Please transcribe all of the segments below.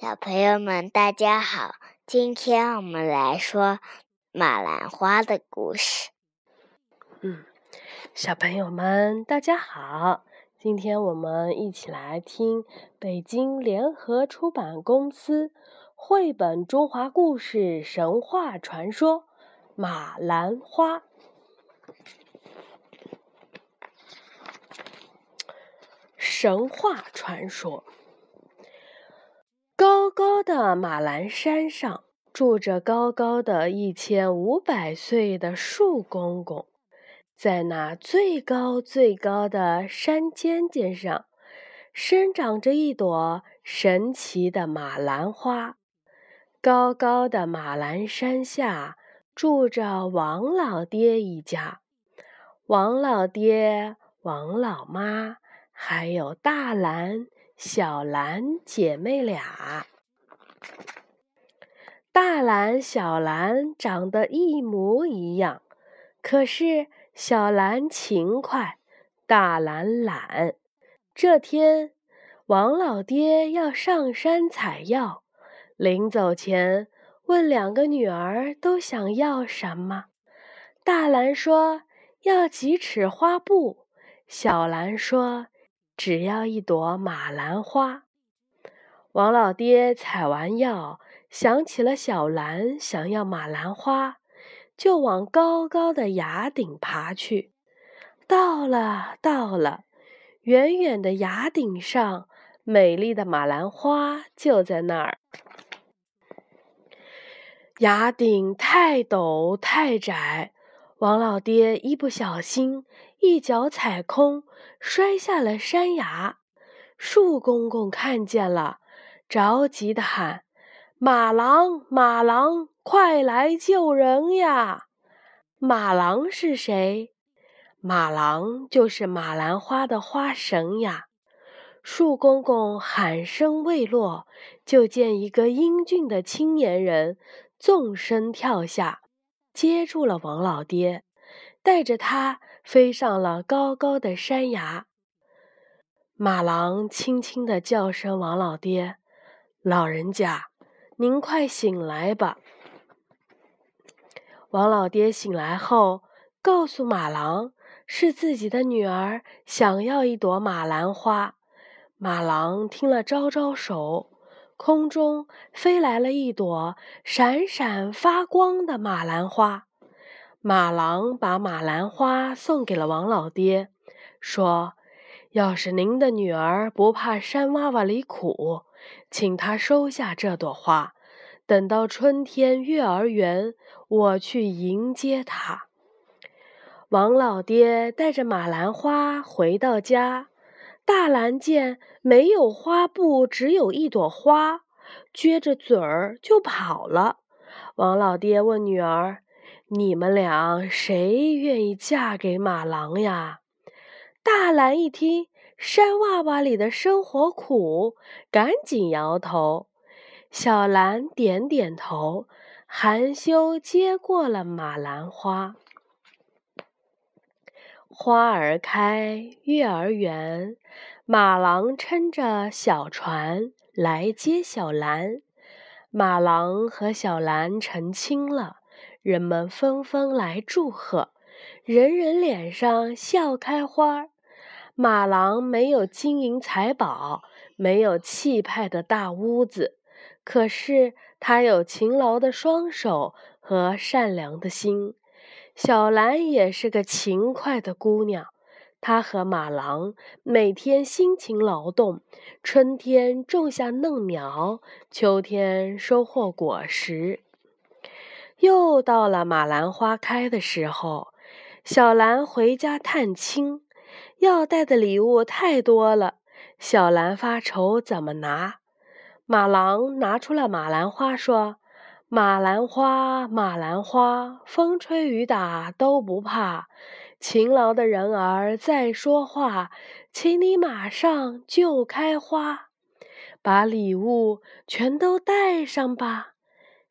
小朋友们，大家好！今天我们来说马兰花的故事。嗯，小朋友们，大家好！今天我们一起来听北京联合出版公司绘本《中华故事神话传说》马兰花神话传说。高高的马兰山上住着高高的一千五百岁的树公公，在那最高最高的山尖尖上，生长着一朵神奇的马兰花。高高的马兰山下住着王老爹一家，王老爹、王老妈，还有大兰。小兰姐妹俩，大兰、小兰长得一模一样，可是小兰勤快，大兰懒。这天，王老爹要上山采药，临走前问两个女儿都想要什么。大兰说要几尺花布，小兰说。只要一朵马兰花，王老爹采完药，想起了小兰想要马兰花，就往高高的崖顶爬去。到了，到了，远远的崖顶上，美丽的马兰花就在那儿。崖顶太陡太窄，王老爹一不小心，一脚踩空。摔下了山崖，树公公看见了，着急的喊：“马郎，马郎，快来救人呀！”马郎是谁？马郎就是马兰花的花神呀！树公公喊声未落，就见一个英俊的青年人纵身跳下，接住了王老爹，带着他。飞上了高高的山崖，马郎轻轻地叫声：“王老爹，老人家，您快醒来吧！”王老爹醒来后，告诉马郎，是自己的女儿想要一朵马兰花。马郎听了，招招手，空中飞来了一朵闪闪发光的马兰花。马郎把马兰花送给了王老爹，说：“要是您的女儿不怕山洼洼里苦，请她收下这朵花。等到春天月儿圆，我去迎接她。”王老爹带着马兰花回到家，大兰见没有花布，只有一朵花，撅着嘴儿就跑了。王老爹问女儿。你们俩谁愿意嫁给马郎呀？大兰一听山洼洼里的生活苦，赶紧摇头。小兰点点头，含羞接过了马兰花。花儿开，月儿圆，马郎撑着小船来接小兰。马郎和小兰成亲了。人们纷纷来祝贺，人人脸上笑开花。马郎没有金银财宝，没有气派的大屋子，可是他有勤劳的双手和善良的心。小兰也是个勤快的姑娘，他和马郎每天辛勤劳动，春天种下嫩苗，秋天收获果实。又到了马兰花开的时候，小兰回家探亲，要带的礼物太多了，小兰发愁怎么拿。马郎拿出了马兰花，说：“马兰花，马兰花，风吹雨打都不怕，勤劳的人儿在说话，请你马上就开花，把礼物全都带上吧。”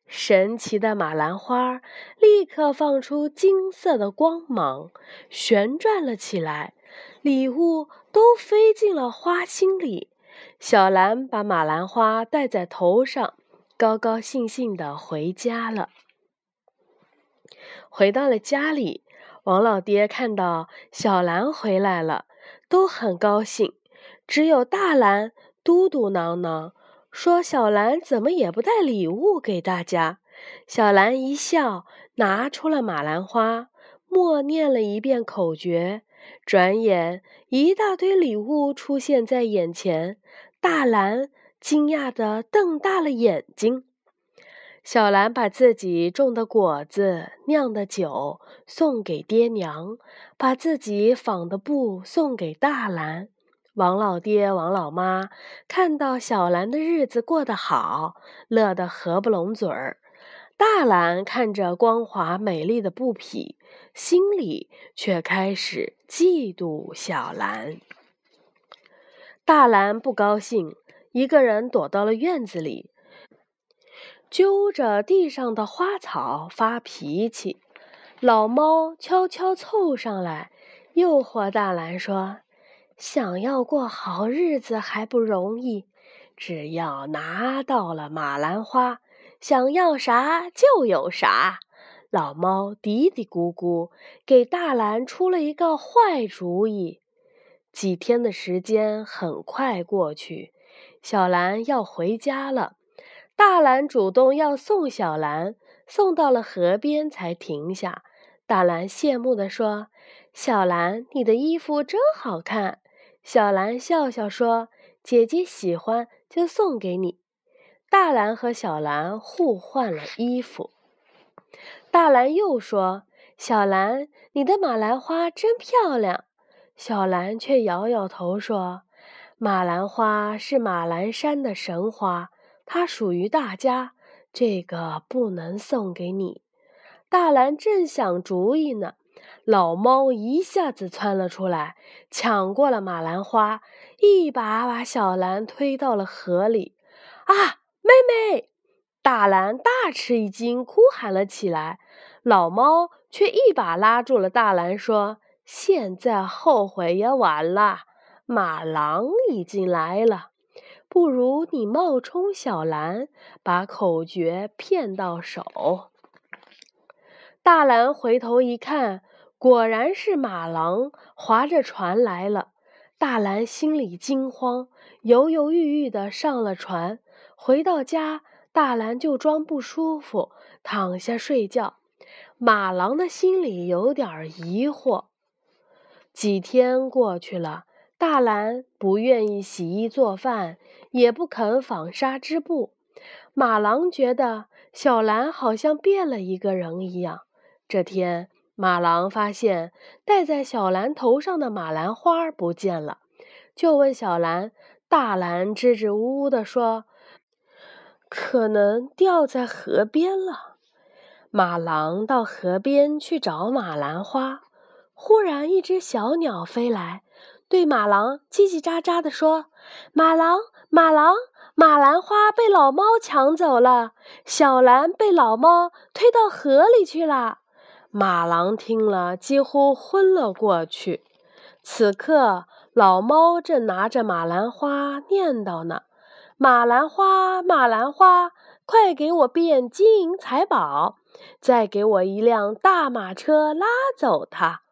神奇的马兰花立刻放出金色的光芒，旋转了起来，礼物都飞进了花心里。小兰把马兰花戴在头上，高高兴兴地回家了。回到了家里，王老爹看到小兰回来了，都很高兴。只有大兰嘟嘟囔囔说：“小兰怎么也不带礼物给大家？”小兰一笑，拿出了马兰花，默念了一遍口诀，转眼一大堆礼物出现在眼前。大兰惊讶地瞪大了眼睛。小兰把自己种的果子、酿的酒送给爹娘，把自己纺的布送给大兰。王老爹、王老妈看到小兰的日子过得好，乐得合不拢嘴儿。大兰看着光滑美丽的布匹，心里却开始嫉妒小兰。大兰不高兴，一个人躲到了院子里，揪着地上的花草发脾气。老猫悄悄凑上来，诱惑大兰说：“想要过好日子还不容易，只要拿到了马兰花，想要啥就有啥。”老猫嘀嘀咕咕，给大兰出了一个坏主意。几天的时间很快过去，小兰要回家了。大兰主动要送小兰，送到了河边才停下。大兰羡慕地说：“小兰，你的衣服真好看。”小兰笑笑说：“姐姐喜欢就送给你。”大兰和小兰互换了衣服。大兰又说：“小兰，你的马兰花真漂亮。”小兰却摇摇头说：“马兰花是马兰山的神花，它属于大家，这个不能送给你。”大兰正想主意呢，老猫一下子窜了出来，抢过了马兰花，一把把小兰推到了河里。啊，妹妹！大兰大吃一惊，哭喊了起来。老猫却一把拉住了大兰，说。现在后悔也晚了，马郎已经来了，不如你冒充小兰，把口诀骗到手。大兰回头一看，果然是马郎划着船来了。大兰心里惊慌，犹犹豫豫的上了船。回到家，大兰就装不舒服，躺下睡觉。马郎的心里有点疑惑。几天过去了，大兰不愿意洗衣做饭，也不肯纺纱织布。马郎觉得小兰好像变了一个人一样。这天，马郎发现戴在小兰头上的马兰花不见了，就问小兰。大兰支支吾吾地说：“可能掉在河边了。”马郎到河边去找马兰花。忽然，一只小鸟飞来，对马郎叽叽喳喳地说：“马郎，马郎，马兰花被老猫抢走了，小兰被老猫推到河里去了。”马郎听了，几乎昏了过去。此刻，老猫正拿着马兰花念叨呢：“马兰花，马兰花，快给我变金银财宝，再给我一辆大马车拉走它。”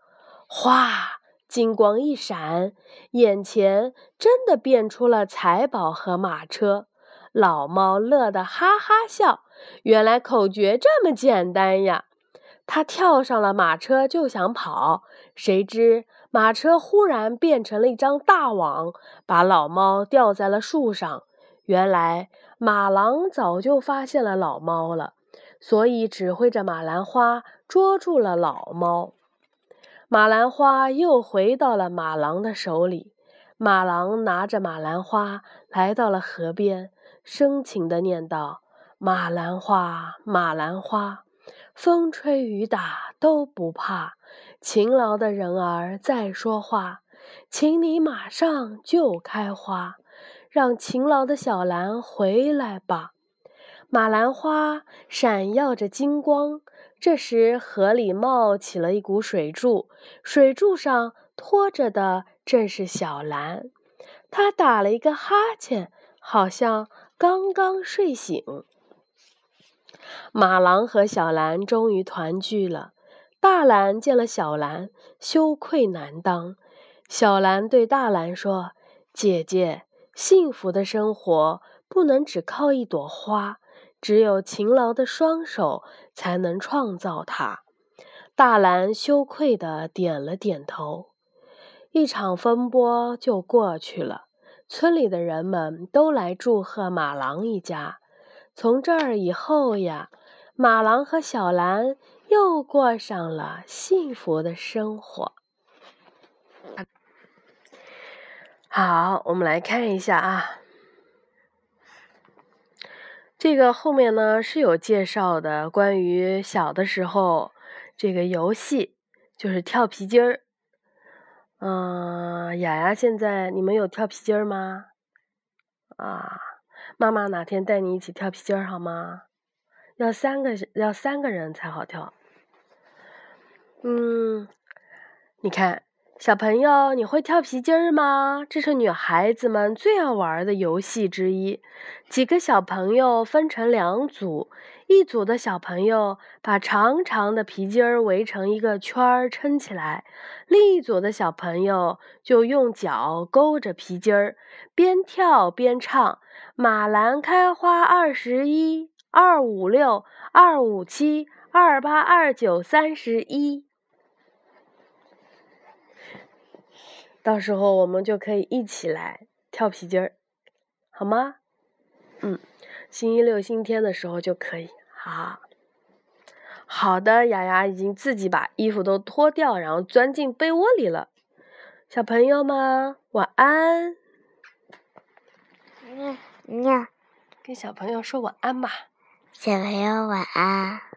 哗！金光一闪，眼前真的变出了财宝和马车。老猫乐得哈哈笑，原来口诀这么简单呀！它跳上了马车就想跑，谁知马车忽然变成了一张大网，把老猫吊在了树上。原来马郎早就发现了老猫了，所以指挥着马兰花捉住了老猫。马兰花又回到了马郎的手里。马郎拿着马兰花来到了河边，深情地念道：“马兰花，马兰花，风吹雨打都不怕。勤劳的人儿在说话，请你马上就开花，让勤劳的小兰回来吧。”马兰花闪耀着金光。这时，河里冒起了一股水柱，水柱上拖着的正是小兰。他打了一个哈欠，好像刚刚睡醒。马郎和小兰终于团聚了。大兰见了小兰，羞愧难当。小兰对大兰说：“姐姐，幸福的生活不能只靠一朵花，只有勤劳的双手才能创造它。”大兰羞愧地点了点头。一场风波就过去了，村里的人们都来祝贺马郎一家。从这儿以后呀，马郎和小兰又过上了幸福的生活。好，我们来看一下啊，这个后面呢是有介绍的，关于小的时候这个游戏，就是跳皮筋儿。嗯，雅雅，现在你们有跳皮筋儿吗？啊，妈妈哪天带你一起跳皮筋儿好吗？要三个要三个人才好跳。嗯，你看，小朋友，你会跳皮筋儿吗？这是女孩子们最爱玩的游戏之一。几个小朋友分成两组。一组的小朋友把长长的皮筋儿围成一个圈儿撑起来，另一组的小朋友就用脚勾着皮筋儿，边跳边唱：“马兰开花二十一，二五六，二五七，二八二九三十一。”到时候我们就可以一起来跳皮筋儿，好吗？嗯，星期六、星期天的时候就可以。好，好的，雅雅已经自己把衣服都脱掉，然后钻进被窝里了。小朋友们，晚安。嗯，嗯，跟小朋友说晚安吧。小朋友晚安。